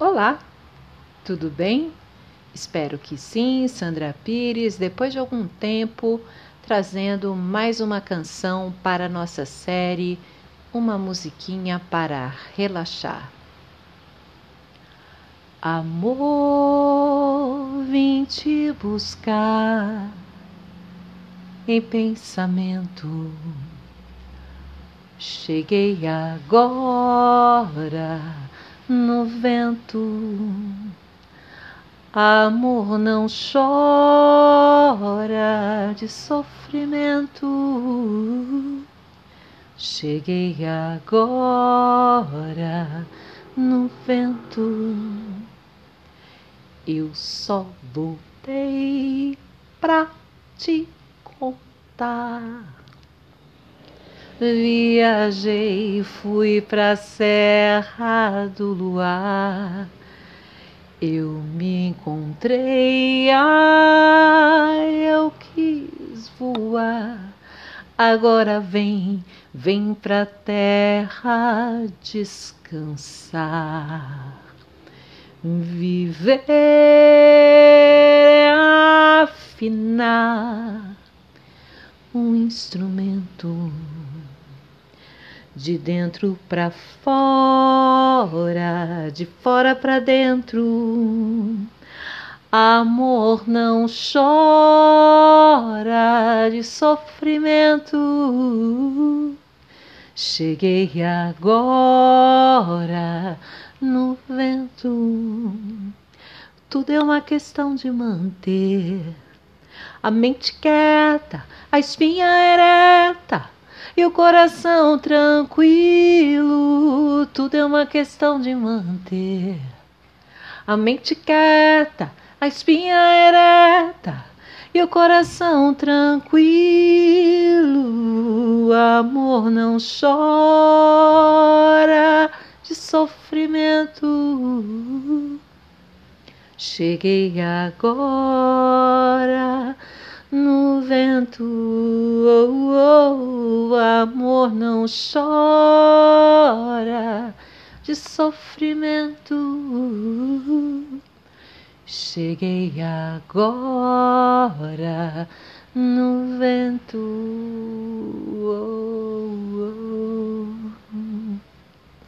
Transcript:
Olá, tudo bem? Espero que sim, Sandra Pires, depois de algum tempo, trazendo mais uma canção para a nossa série, uma musiquinha para relaxar. Amor, vim te buscar em pensamento. Cheguei agora no vento. Amor não chora de sofrimento. Cheguei agora no vento. Eu só voltei pra te contar. Viajei, fui pra Serra do Luar. Eu me encontrei, ah, eu quis voar. Agora vem, vem pra terra descansar. Viver é afinar um instrumento de dentro para fora, de fora para dentro. Amor não chora de sofrimento. Cheguei agora no vento. Tudo é uma questão de manter a mente quieta, a espinha ereta e o coração tranquilo. Tudo é uma questão de manter a mente quieta, a espinha ereta e o coração tranquilo. O amor não chora de sofrimento. Cheguei agora no vento. Oh, oh, amor não chora de sofrimento. Cheguei agora no vento. Oh, oh.